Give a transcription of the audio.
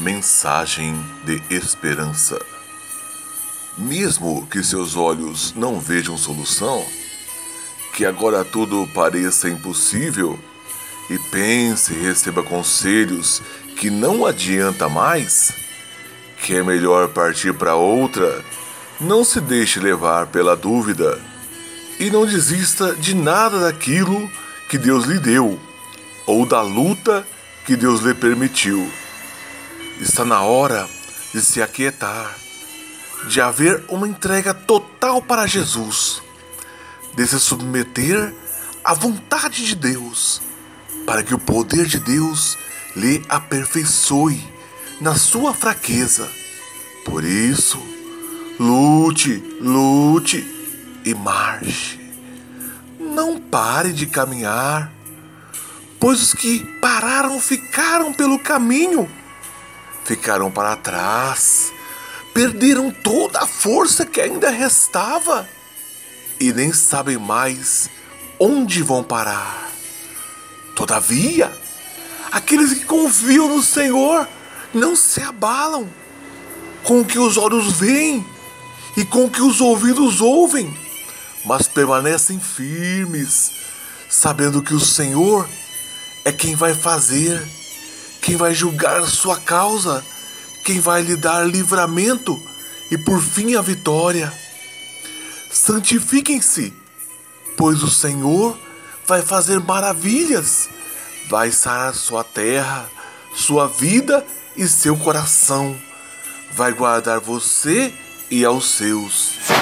Mensagem de esperança. Mesmo que seus olhos não vejam solução, que agora tudo pareça impossível, e pense e receba conselhos que não adianta mais, que é melhor partir para outra, não se deixe levar pela dúvida e não desista de nada daquilo que Deus lhe deu ou da luta que Deus lhe permitiu. Está na hora de se aquietar, de haver uma entrega total para Jesus, de se submeter à vontade de Deus, para que o poder de Deus lhe aperfeiçoe na sua fraqueza. Por isso, lute, lute e marche. Não pare de caminhar, pois os que pararam ficaram pelo caminho ficaram para trás, perderam toda a força que ainda restava e nem sabem mais onde vão parar. Todavia, aqueles que confiam no Senhor não se abalam com o que os olhos veem e com o que os ouvidos ouvem, mas permanecem firmes, sabendo que o Senhor é quem vai fazer quem vai julgar sua causa, quem vai lhe dar livramento e por fim a vitória. Santifiquem-se, pois o Senhor vai fazer maravilhas, vai sarar sua terra, sua vida e seu coração, vai guardar você e aos seus.